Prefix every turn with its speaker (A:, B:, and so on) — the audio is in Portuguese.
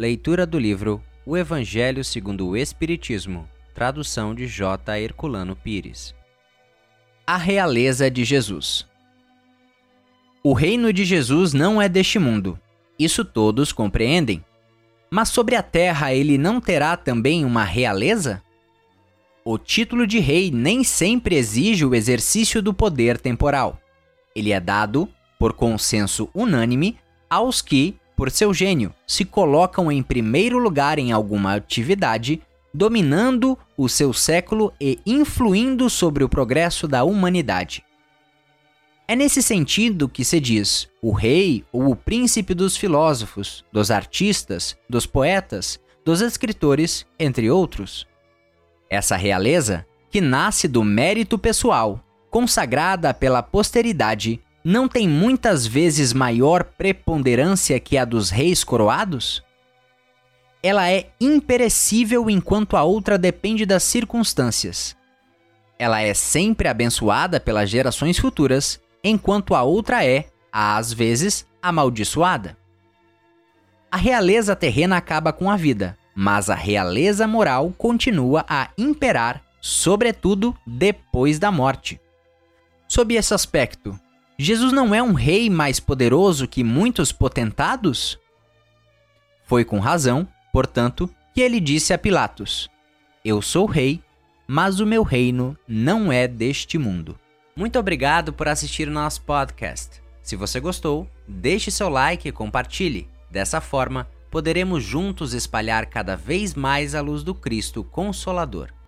A: Leitura do livro O Evangelho segundo o Espiritismo, tradução de J. Herculano Pires. A realeza de Jesus. O reino de Jesus não é deste mundo. Isso todos compreendem. Mas sobre a terra ele não terá também uma realeza? O título de rei nem sempre exige o exercício do poder temporal. Ele é dado, por consenso unânime, aos que, por seu gênio, se colocam em primeiro lugar em alguma atividade, dominando o seu século e influindo sobre o progresso da humanidade. É nesse sentido que se diz o rei ou o príncipe dos filósofos, dos artistas, dos poetas, dos escritores, entre outros. Essa realeza, que nasce do mérito pessoal, consagrada pela posteridade, não tem muitas vezes maior preponderância que a dos reis coroados? Ela é imperecível enquanto a outra depende das circunstâncias. Ela é sempre abençoada pelas gerações futuras, enquanto a outra é, às vezes, amaldiçoada. A realeza terrena acaba com a vida, mas a realeza moral continua a imperar, sobretudo depois da morte. Sob esse aspecto, Jesus não é um rei mais poderoso que muitos potentados? Foi com razão, portanto, que ele disse a Pilatos: Eu sou rei, mas o meu reino não é deste mundo. Muito obrigado por assistir o nosso podcast. Se você gostou, deixe seu like e compartilhe. Dessa forma, poderemos juntos espalhar cada vez mais a luz do Cristo Consolador.